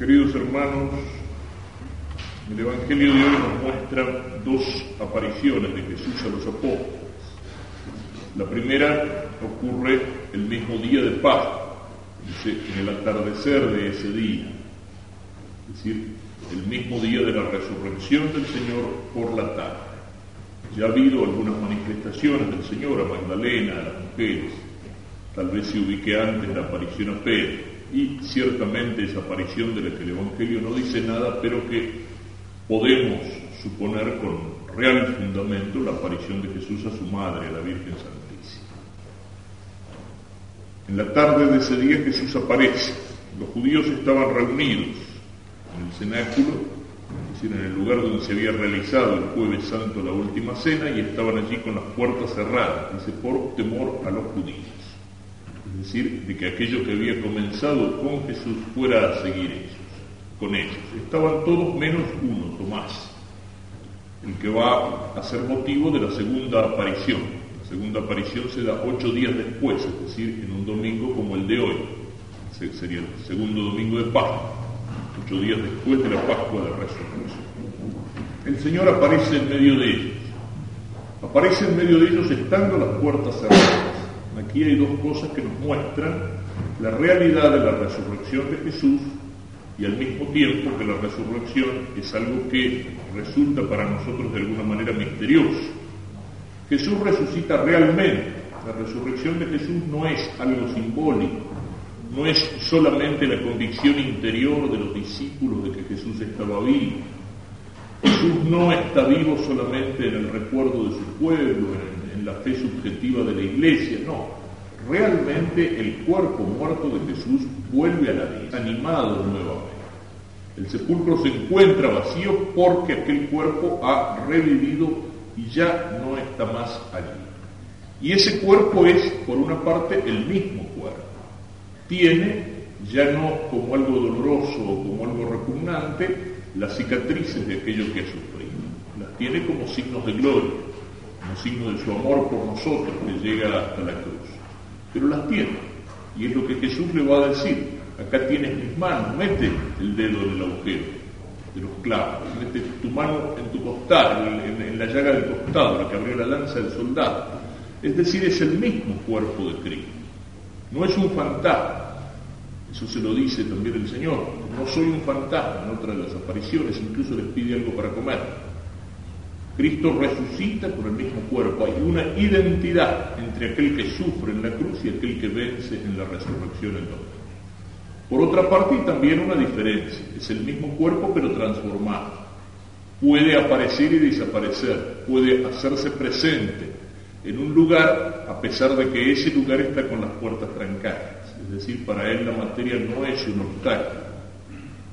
Queridos hermanos, el Evangelio de hoy nos muestra dos apariciones de Jesús a los apóstoles. La primera ocurre el mismo día de Pascua, en el atardecer de ese día, es decir, el mismo día de la resurrección del Señor por la tarde. Ya ha habido algunas manifestaciones del Señor a Magdalena, a las mujeres, tal vez se ubique antes la aparición a Pedro y ciertamente esa aparición de la que el Evangelio no dice nada, pero que podemos suponer con real fundamento la aparición de Jesús a su madre, a la Virgen Santísima. En la tarde de ese día Jesús aparece. Los judíos estaban reunidos en el cenáculo, es decir, en el lugar donde se había realizado el jueves santo la última cena, y estaban allí con las puertas cerradas, dice, por temor a los judíos es decir, de que aquello que había comenzado con Jesús fuera a seguir ellos, con ellos. Estaban todos menos uno, Tomás, el que va a ser motivo de la segunda aparición. La segunda aparición se da ocho días después, es decir, en un domingo como el de hoy. Sería el segundo domingo de Pascua, ocho días después de la Pascua de Resurrección. El Señor aparece en medio de ellos. Aparece en medio de ellos estando las puertas cerradas Aquí hay dos cosas que nos muestran la realidad de la resurrección de Jesús y al mismo tiempo que la resurrección es algo que resulta para nosotros de alguna manera misterioso. Jesús resucita realmente. La resurrección de Jesús no es algo simbólico, no es solamente la convicción interior de los discípulos de que Jesús estaba vivo. Jesús no está vivo solamente en el recuerdo de su pueblo, en, en la fe subjetiva de la iglesia, no realmente el cuerpo muerto de Jesús vuelve a la vida, animado nuevamente. El sepulcro se encuentra vacío porque aquel cuerpo ha revivido y ya no está más allí. Y ese cuerpo es, por una parte, el mismo cuerpo. Tiene, ya no como algo doloroso o como algo repugnante, las cicatrices de aquello que ha sufrido. Las tiene como signos de gloria, como signo de su amor por nosotros que llega hasta la cruz pero las tiene. Y es lo que Jesús le va a decir. Acá tienes mis manos, mete el dedo en el agujero de los clavos, mete tu mano en tu costado, en, la llaga del costado, la que abrió la lanza del soldado. Es decir, es el mismo cuerpo de Cristo. No es un fantasma. Eso se lo dice también el Señor. No soy un fantasma en otra de las apariciones, incluso les pide algo para comer. Cristo resucita con el mismo cuerpo. Hay una identidad entre aquel que sufre en la cruz y aquel que vence en la resurrección en otro. Por otra parte, también una diferencia. Es el mismo cuerpo pero transformado. Puede aparecer y desaparecer. Puede hacerse presente en un lugar a pesar de que ese lugar está con las puertas trancadas. Es decir, para él la materia no es un obstáculo.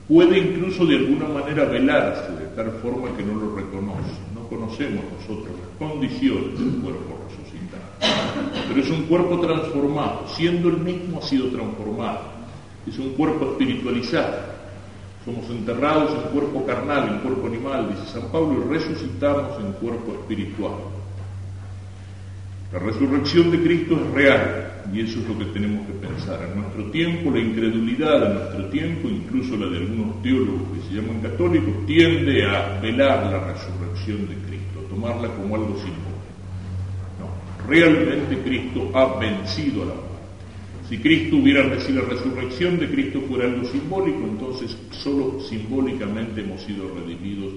Puede incluso de alguna manera velarse de tal forma que no lo reconoce conocemos nosotros las condiciones del cuerpo resucitado. Pero es un cuerpo transformado, siendo el mismo ha sido transformado. Es un cuerpo espiritualizado. Somos enterrados en cuerpo carnal, en cuerpo animal, dice San Pablo, y resucitamos en cuerpo espiritual. La resurrección de Cristo es real y eso es lo que tenemos que pensar. En nuestro tiempo, la incredulidad en nuestro tiempo, incluso la de algunos teólogos que se llaman católicos, tiende a velar la resurrección de Cristo, a tomarla como algo simbólico. No, realmente Cristo ha vencido a la muerte. Si Cristo hubiera recibido la resurrección de Cristo fuera algo simbólico, entonces solo simbólicamente hemos sido redimidos,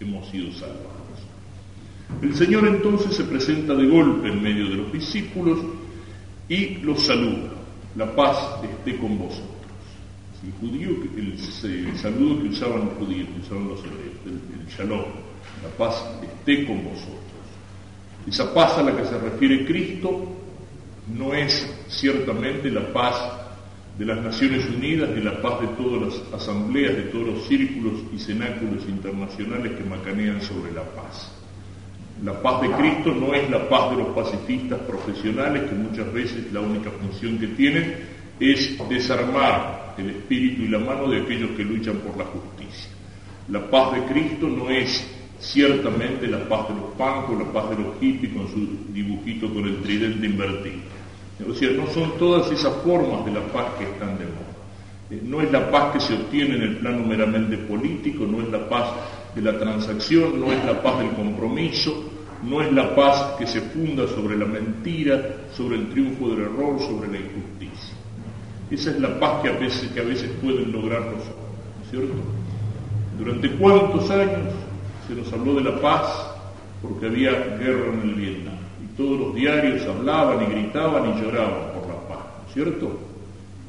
hemos sido salvados. El Señor entonces se presenta de golpe en medio de los discípulos y los saluda. La paz esté con vosotros. El, judío, el, saludo que usaban los judíos, que usaban los hebreos, el, shalom, la paz esté con vosotros. Esa paz a la que se refiere Cristo no es ciertamente la paz de las Naciones Unidas ni la paz de todas las asambleas, de todos los círculos y cenáculos internacionales que macanean sobre la paz. La paz de Cristo no es la paz de los pacifistas profesionales, que muchas veces la única función que tienen es desarmar el espíritu y la mano de aquellos que luchan por la justicia. La paz de Cristo no es ciertamente la paz de los pancos, la paz de los hippies con su dibujito con el tridente invertido. O sea, no son todas esas formas de la paz que están de moda. Eh, no es la paz que se obtiene en el plano meramente político, no es la paz de la transacción, no es la paz del compromiso, no es la paz que se funda sobre la mentira, sobre el triunfo del error, sobre la injusticia. Esa es la paz que a veces, que a veces pueden lograr los hombres, cierto? Durante cuántos años se nos habló de la paz porque había guerra en el Vietnam y todos los diarios hablaban y gritaban y lloraban por la paz, ¿cierto?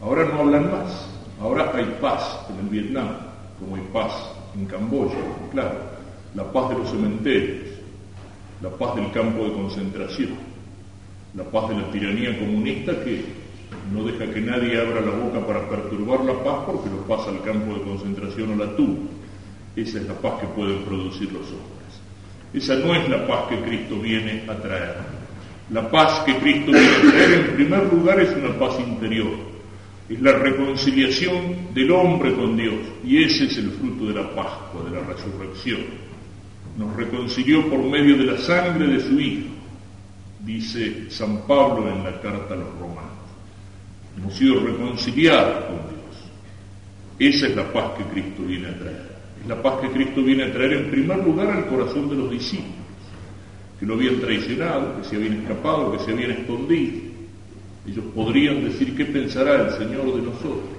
Ahora no hablan más, ahora hay paz en el Vietnam, como hay paz en Camboya, claro, la paz de los cementerios, la paz del campo de concentración, la paz de la tiranía comunista que no deja que nadie abra la boca para perturbar la paz porque lo pasa al campo de concentración o la tumba. Esa es la paz que pueden producir los hombres. Esa no es la paz que Cristo viene a traer. La paz que Cristo viene a traer en primer lugar es una paz interior. Es la reconciliación del hombre con Dios. Y ese es el fruto de la Pascua, de la resurrección nos reconcilió por medio de la sangre de su Hijo, dice San Pablo en la carta a los romanos. Hemos sido reconciliados con Dios. Esa es la paz que Cristo viene a traer. Es la paz que Cristo viene a traer en primer lugar al corazón de los discípulos, que lo habían traicionado, que se habían escapado, que se habían escondido. Ellos podrían decir qué pensará el Señor de nosotros.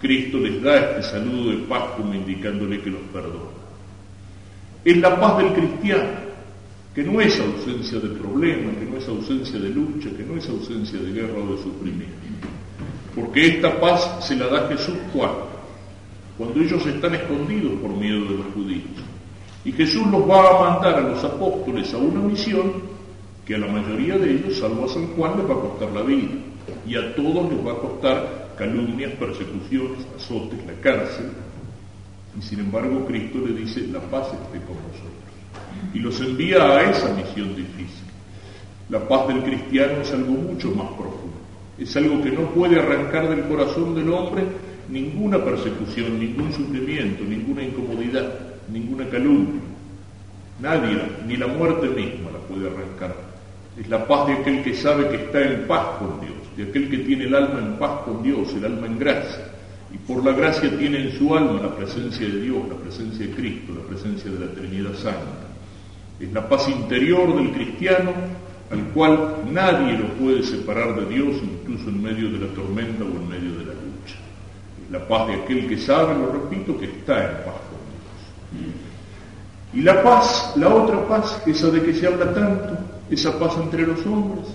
Cristo les da este saludo de paz como indicándole que los perdona es la paz del cristiano, que no es ausencia de problema, que no es ausencia de lucha, que no es ausencia de guerra o de sufrimiento. Porque esta paz se la da Jesús cuando, cuando ellos están escondidos por miedo de los judíos. Y Jesús los va a mandar a los apóstoles a una misión que a la mayoría de ellos, salvo a San Juan, les va a costar la vida. Y a todos les va a costar calumnias, persecuciones, azotes, la cárcel, y sin embargo Cristo le dice, la paz esté con vosotros. Y los envía a esa misión difícil. La paz del cristiano es algo mucho más profundo. Es algo que no puede arrancar del corazón del hombre ninguna persecución, ningún sufrimiento, ninguna incomodidad, ninguna calumnia. Nadie, ni la muerte misma la puede arrancar. Es la paz de aquel que sabe que está en paz con Dios, de aquel que tiene el alma en paz con Dios, el alma en gracia y por la gracia tiene en su alma la presencia de Dios, la presencia de Cristo, la presencia de la Trinidad Santa. Es la paz interior del cristiano al cual nadie lo puede separar de Dios, incluso en medio de la tormenta o en medio de la lucha. Es la paz de aquel que sabe, lo repito, que está en paz con Dios. Y la paz, la otra paz, esa de que se habla tanto, esa paz entre los hombres,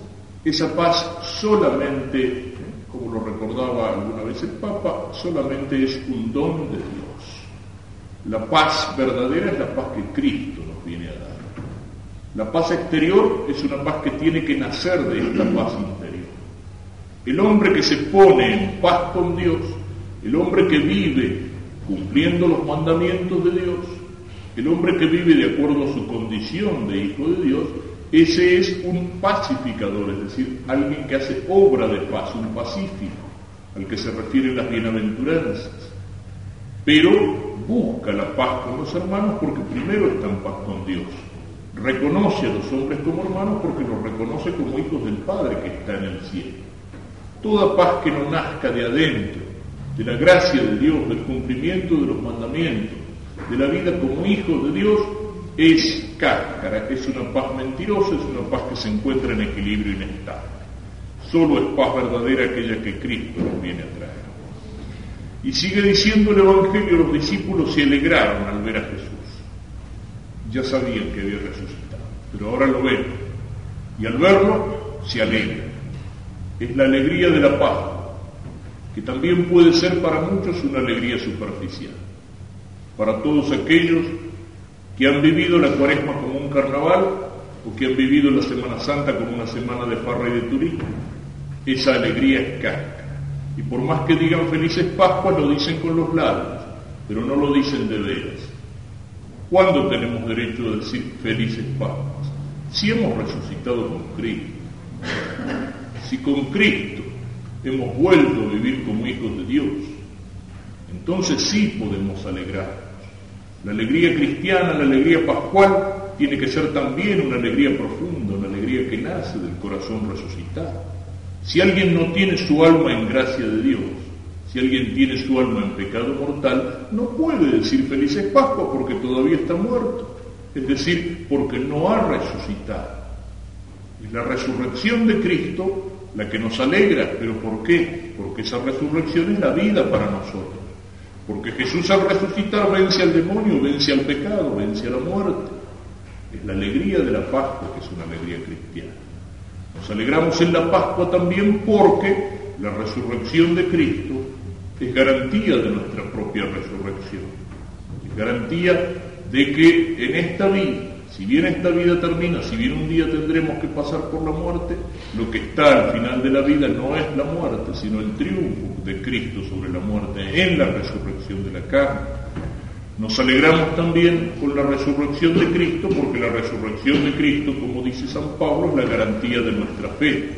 esa paz solamente como lo recordaba alguna vez el Papa, solamente es un don de Dios. La paz verdadera es la paz que Cristo nos viene a dar. La paz exterior es una paz que tiene que nacer de esta paz interior. El hombre que se pone en paz con Dios, el hombre que vive cumpliendo los mandamientos de Dios, el hombre que vive de acuerdo a su condición de hijo de Dios, ese es un pacificador, es decir, alguien que hace obra de paz, un pacífico, al que se refieren las bienaventuranzas. Pero busca la paz con los hermanos porque primero está en paz con Dios. Reconoce a los hombres como hermanos porque los reconoce como hijos del Padre que está en el cielo. Toda paz que no nazca de adentro, de la gracia de Dios, del cumplimiento de los mandamientos, de la vida como hijos de Dios, es cáscara, es una paz mentirosa, es una paz que se encuentra en equilibrio inestable. Solo es paz verdadera aquella que Cristo nos viene a traer. Y sigue diciendo el Evangelio, los discípulos se alegraron al ver a Jesús. Ya sabían que había resucitado, pero ahora lo ven. Y al verlo, se alegran. Es la alegría de la paz, que también puede ser para muchos una alegría superficial. Para todos aquellos que han vivido la cuaresma como un carnaval o que han vivido la Semana Santa como una semana de farra y de turismo. Esa alegría es cáscara. Y por más que digan felices Pascuas, lo dicen con los labios, pero no lo dicen de veras. ¿Cuándo tenemos derecho a decir felices Pascuas? Si hemos resucitado con Cristo, si con Cristo hemos vuelto a vivir como hijos de Dios, entonces sí podemos alegrar la alegría cristiana, la alegría pascual, tiene que ser también una alegría profunda, una alegría que nace del corazón resucitado. Si alguien no tiene su alma en gracia de Dios, Si alguien tiene su alma en pecado mortal, no puede decir felices Pascua porque todavía está muerto. Es decir, porque no ha resucitado. Es la resurrección de Cristo la que nos alegra. ¿Pero por qué? Porque esa resurrección es la vida para nosotros. Porque Jesús al resucitar vence al demonio, vence al pecado, vence a la muerte. Es la alegría de la Pascua que es una alegría cristiana. Nos alegramos en la Pascua también porque la resurrección de Cristo es garantía de nuestra propia resurrección. Es garantía de que en esta vida, si bien esta vida termina, si bien un día tendremos que pasar por la muerte, lo que está al final de la vida no es la muerte, sino el triunfo de Cristo sobre la muerte en la resurrección de la carne. Nos alegramos también con la resurrección de Cristo porque la resurrección de Cristo, como dice San Pablo, es la garantía de nuestra fe.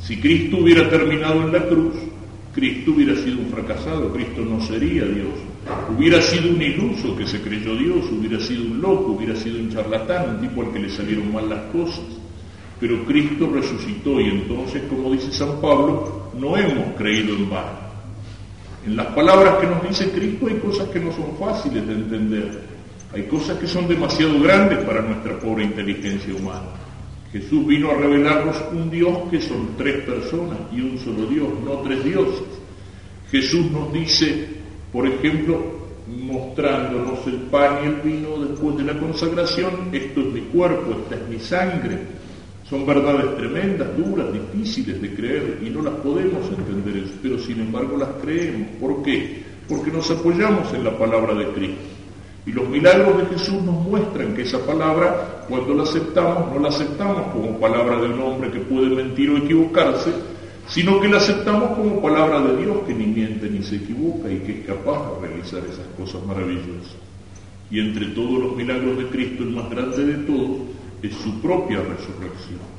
Si Cristo hubiera terminado en la cruz, Cristo hubiera sido un fracasado, Cristo no sería Dios. Hubiera sido un iluso que se creyó Dios, hubiera sido un loco, hubiera sido un charlatán, un tipo al que le salieron mal las cosas. Pero Cristo resucitó y entonces, como dice San Pablo, no hemos creído en vano. En las palabras que nos dice Cristo hay cosas que no son fáciles de entender. Hay cosas que son demasiado grandes para nuestra pobre inteligencia humana. Jesús vino a revelarnos un Dios que son tres personas y un solo Dios, no tres dioses. Jesús nos dice, por ejemplo, mostrándonos el pan y el vino después de la consagración, esto es mi cuerpo, esta es mi sangre, son verdades tremendas, duras, difíciles de creer y no las podemos entender, pero sin embargo las creemos. ¿Por qué? Porque nos apoyamos en la palabra de Cristo. Y los milagros de Jesús nos muestran que esa palabra, cuando la aceptamos, no la aceptamos como palabra de un hombre que puede mentir o equivocarse, sino que la aceptamos como palabra de Dios que ni miente ni se equivoca y que es capaz de realizar esas cosas maravillosas. Y entre todos los milagros de Cristo, el más grande de todos es su propia resurrección.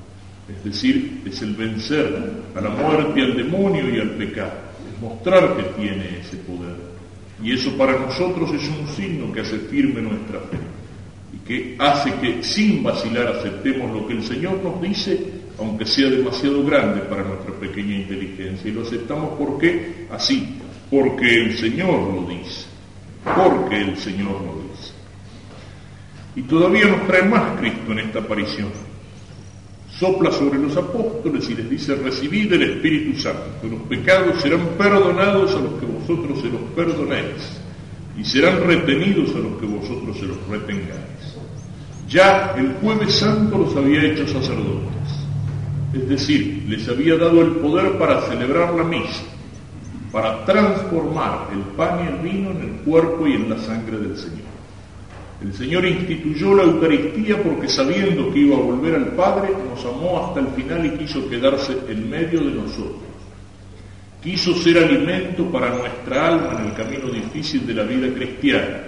Es decir, es el vencer a la muerte, al demonio y al pecado. Es mostrar que tiene ese poder. Y eso para nosotros es un signo que hace firme nuestra fe y que hace que sin vacilar aceptemos lo que el Señor nos dice, aunque sea demasiado grande para nuestra pequeña inteligencia. Y lo aceptamos porque así, porque el Señor lo dice, porque el Señor lo dice. Y todavía nos trae más Cristo en esta aparición. Sopla sobre los apóstoles y les dice, recibid el Espíritu Santo, los pecados serán perdonados a los que vosotros se los perdonéis y serán retenidos a los que vosotros se los retengáis. Ya el jueves santo los había hecho sacerdotes, es decir, les había dado el poder para celebrar la misa, para transformar el pan y el vino en el cuerpo y en la sangre del Señor. El Señor instituyó la Eucaristía porque sabiendo que iba a volver al Padre, nos amó hasta el final y quiso quedarse en medio de nosotros. Quiso ser alimento para nuestra alma en el camino difícil de la vida cristiana.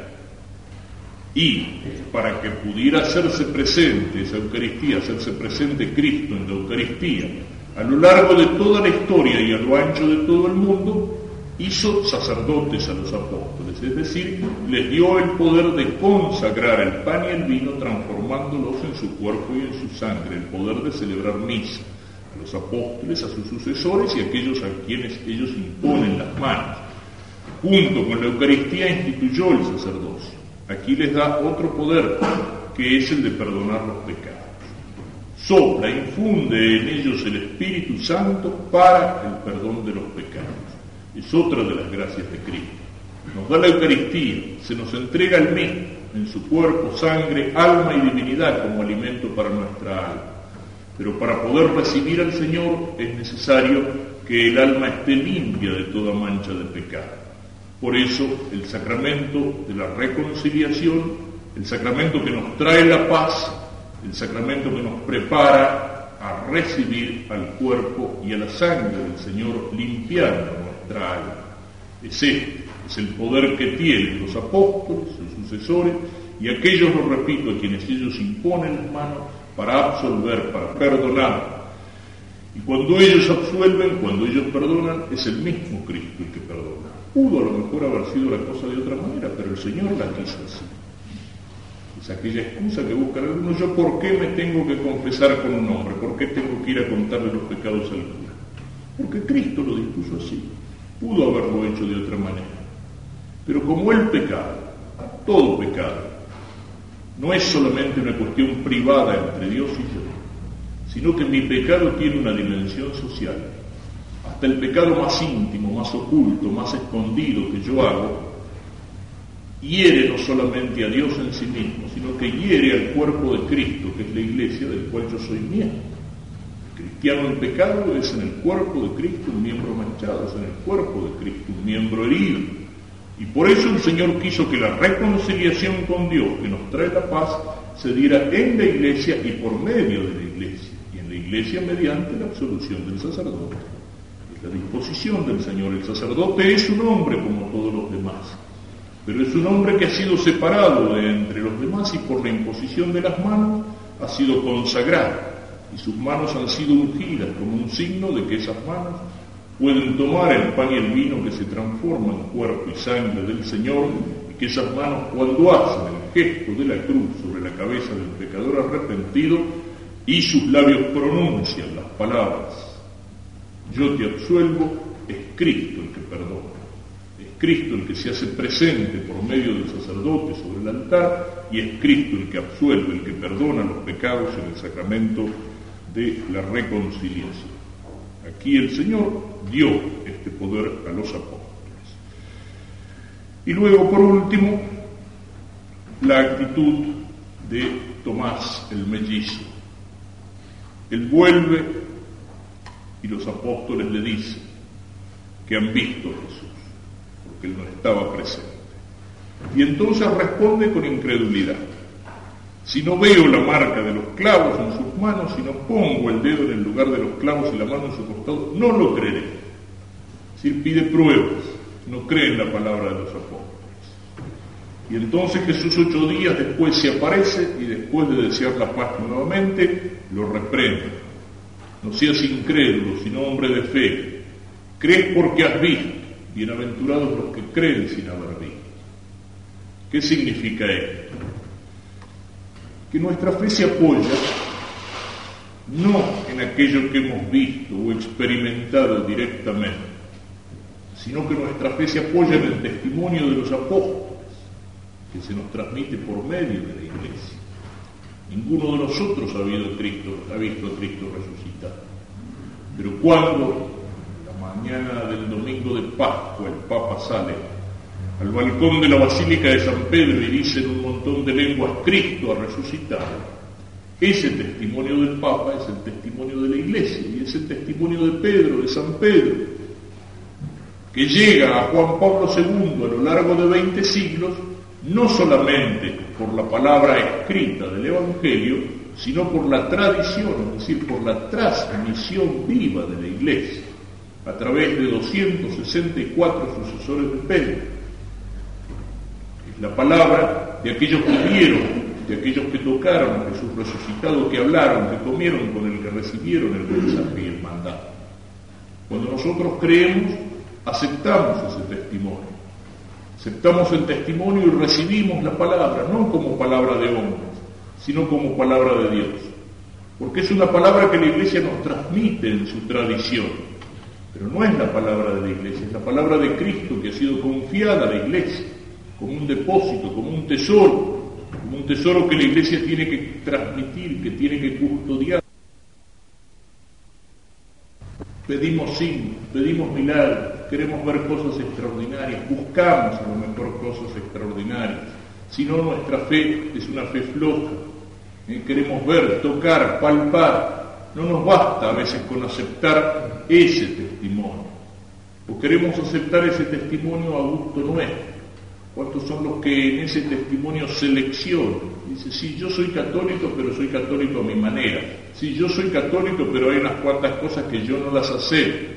Y para que pudiera hacerse presente esa Eucaristía, hacerse presente Cristo en la Eucaristía, a lo largo de toda la historia y a lo ancho de todo el mundo, hizo sacerdotes a los apóstoles, es decir, les dio el poder de consagrar el pan y el vino transformándolos en su cuerpo y en su sangre, el poder de celebrar misa a los apóstoles, a sus sucesores y a aquellos a quienes ellos imponen las manos. Junto con la Eucaristía instituyó el sacerdocio. Aquí les da otro poder, que es el de perdonar los pecados. Sopla, infunde en ellos el Espíritu Santo para el perdón de los pecados. Es otra de las gracias de Cristo. Nos da la Eucaristía, se nos entrega el mismo en su cuerpo, sangre, alma y divinidad como alimento para nuestra alma. Pero para poder recibir al Señor es necesario que el alma esté limpia de toda mancha de pecado. Por eso el sacramento de la reconciliación, el sacramento que nos trae la paz, el sacramento que nos prepara a recibir al cuerpo y a la sangre del Señor limpiando es este, es el poder que tienen los apóstoles, sus sucesores, y aquellos, lo repito, a quienes ellos imponen las manos para absolver, para perdonar. Y cuando ellos absuelven, cuando ellos perdonan, es el mismo Cristo el que perdona. Pudo a lo mejor haber sido la cosa de otra manera, pero el Señor la quiso así. Es aquella excusa que buscan algunos, yo por qué me tengo que confesar con un hombre, por qué tengo que ir a contarle los pecados al cura. Porque Cristo lo dispuso así. Pudo haberlo hecho de otra manera. Pero como el pecado, todo pecado, no es solamente una cuestión privada entre Dios y yo, sino que mi pecado tiene una dimensión social. Hasta el pecado más íntimo, más oculto, más escondido que yo hago, hiere no solamente a Dios en sí mismo, sino que hiere al cuerpo de Cristo, que es la iglesia del cual yo soy miembro. El cristiano en pecado es en el cuerpo de Cristo un miembro manchado, es en el cuerpo de Cristo un miembro herido. Y por eso el Señor quiso que la reconciliación con Dios, que nos trae la paz, se diera en la iglesia y por medio de la iglesia la iglesia mediante la absolución del sacerdote. Es la disposición del Señor. El sacerdote es un hombre como todos los demás, pero es un hombre que ha sido separado de entre los demás y por la imposición de las manos ha sido consagrado y sus manos han sido ungidas como un signo de que esas manos pueden tomar el pan y el vino que se transforma en cuerpo y sangre del Señor y que esas manos cuando hacen el gesto de la cruz sobre la cabeza del pecador arrepentido y sus labios pronuncian las palabras, yo te absuelvo, es Cristo el que perdona, es Cristo el que se hace presente por medio del sacerdote sobre el altar y es Cristo el que absuelve, el que perdona los pecados en el sacramento de la reconciliación. Aquí el Señor dio este poder a los apóstoles. Y luego, por último, la actitud de Tomás el mellizo él vuelve y los apóstoles le dicen que han visto a Jesús, porque él no estaba presente. Y entonces responde con incredulidad. Si no veo la marca de los clavos en sus manos, si no pongo el dedo en el lugar de los clavos y la mano en su costado, no lo creeré. Si pide pruebas, no cree en la palabra de los apóstoles. Y entonces Jesús ocho días después se aparece y después de desear la paz nuevamente, lo reprende. No seas incrédulo, sino hombre de fe. Crees porque has visto. Bienaventurados los que creen sin haber visto. ¿Qué significa esto? Que nuestra fe se apoya no en aquello que hemos visto o experimentado directamente, sino que nuestra fe se apoya en el testimonio de los apóstoles que se nos transmite por medio de la iglesia. Ninguno de nosotros ha, visto a Cristo resucitado. Pero cuando, la mañana del domingo de Pascua, el Papa sale al balcón de la Basílica de San Pedro y dice en un montón de lenguas, Cristo ha resucitado, ese testimonio del Papa es el testimonio de la Iglesia y es el testimonio de Pedro, de San Pedro, que llega a Juan Pablo II a lo largo de 20 siglos no solamente por la palabra escrita del Evangelio, sino por la tradición, es decir, por la transmisión viva de la Iglesia, a través de 264 sucesores de Pedro. La palabra de aquellos que vieron, de aquellos que tocaron Jesús resucitado, que hablaron, que comieron con el que recibieron el mensaje y el mandato. Cuando nosotros creemos, aceptamos ese testimonio. Aceptamos el testimonio y recibimos la palabra, no como palabra de hombres, sino como palabra de Dios. Porque es una palabra que la iglesia nos transmite en su tradición. Pero no es la palabra de la iglesia, es la palabra de Cristo que ha sido confiada a la iglesia como un depósito, como un tesoro, como un tesoro que la iglesia tiene que transmitir, que tiene que custodiar. Pedimos signos, pedimos milagros, queremos ver cosas extraordinarias, buscamos a lo mejor cosas extraordinarias, si no nuestra fe es una fe floja, eh, queremos ver, tocar, palpar, no nos basta a veces con aceptar ese testimonio, o queremos aceptar ese testimonio a gusto nuestro. ¿Cuántos son los que en ese testimonio seleccionan? Dice, sí, yo soy católico, pero soy católico a mi manera. Sí, yo soy católico, pero hay unas cuantas cosas que yo no las acepto.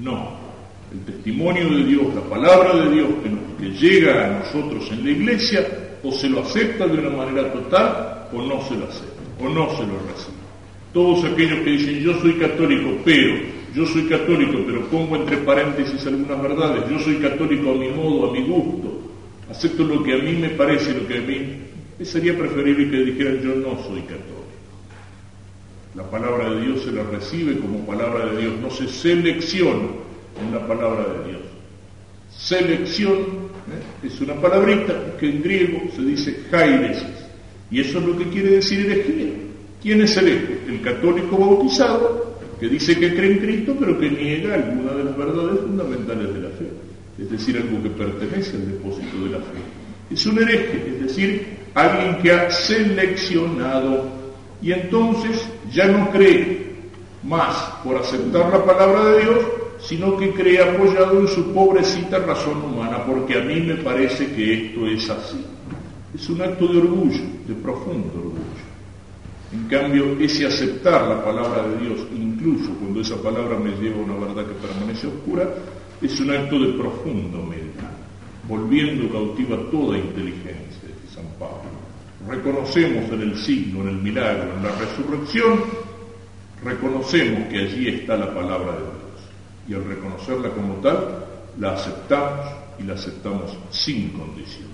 No, el testimonio de Dios, la palabra de Dios que, llega a nosotros en la iglesia, o se lo acepta de una manera total o no se lo acepta, o no se lo recibe. Todos aquellos que dicen yo soy católico, pero, yo soy católico, pero pongo entre paréntesis algunas verdades, yo soy católico a mi modo, a mi gusto, acepto lo que a mí me parece, lo que a mí, sería preferible que dijeran yo no soy católico. La palabra de Dios se la recibe como palabra de Dios, no se selecciona en la palabra de Dios. selección, ¿eh? es una palabrita que en griego se dice jairesis, y eso es lo que quiere decir herejía. ¿Quién es hereje? El católico bautizado que dice que cree en Cristo pero que niega alguna de las verdades fundamentales de la fe, es decir, algo que pertenece al depósito de la fe. Es un hereje, es decir, alguien que ha seleccionado y entonces ya no cree más por aceptar la palabra de Dios, sino que cree apoyado en su pobrecita razón humana, porque a mí me parece que esto es así. Es un acto de orgullo, de profundo orgullo. En cambio, ese aceptar la palabra de Dios, incluso cuando esa palabra me lleva a una verdad que permanece oscura, es un acto de profundo humildad, volviendo cautiva toda inteligencia, de San Pablo. Reconocemos en el signo, en el milagro, en la resurrección, reconocemos que allí está la palabra de Dios. Y al reconocerla como tal, la aceptamos y la aceptamos sin condiciones.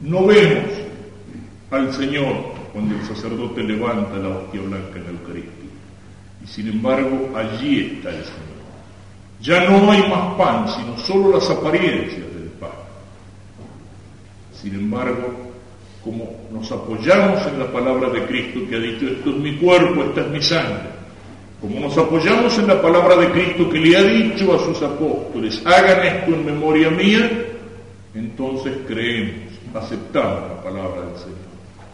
No vemos al Señor cuando el sacerdote levanta la hostia blanca en la Eucaristía. Y sin embargo, allí está el Señor. Ya no hay más pan, sino solo las apariencias del pan. Sin embargo, como nos apoyamos en la palabra de Cristo que ha dicho, esto es mi cuerpo, esta es mi sangre, como nos apoyamos en la palabra de Cristo que le ha dicho a sus apóstoles, hagan esto en memoria mía, entonces creemos, aceptamos la palabra del Señor.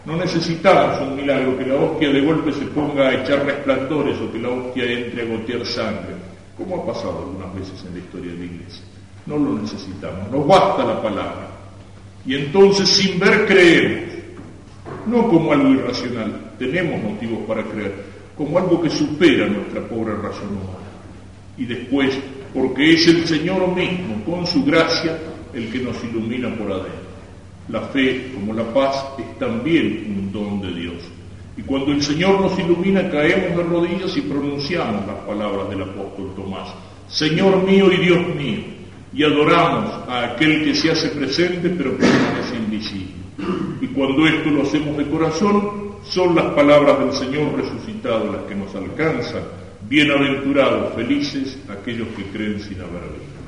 No necesitamos un milagro, que la hostia de golpe se ponga a echar resplandores o que la hostia entre a gotear sangre, como ha pasado algunas veces en la historia de la iglesia. No lo necesitamos, nos basta la palabra. Y entonces sin ver creemos, no como algo irracional, tenemos motivos para creer, como algo que supera nuestra pobre razón humana. Y después, porque es el Señor mismo, con su gracia, el que nos ilumina por adentro. La fe, como la paz, es también un don. Y cuando el Señor nos ilumina, caemos de rodillas y pronunciamos las palabras del apóstol Tomás. Señor mío y Dios mío. Y adoramos a aquel que se hace presente pero permanece invisible. Y cuando esto lo hacemos de corazón, son las palabras del Señor resucitado las que nos alcanzan. Bienaventurados, felices aquellos que creen sin haber visto.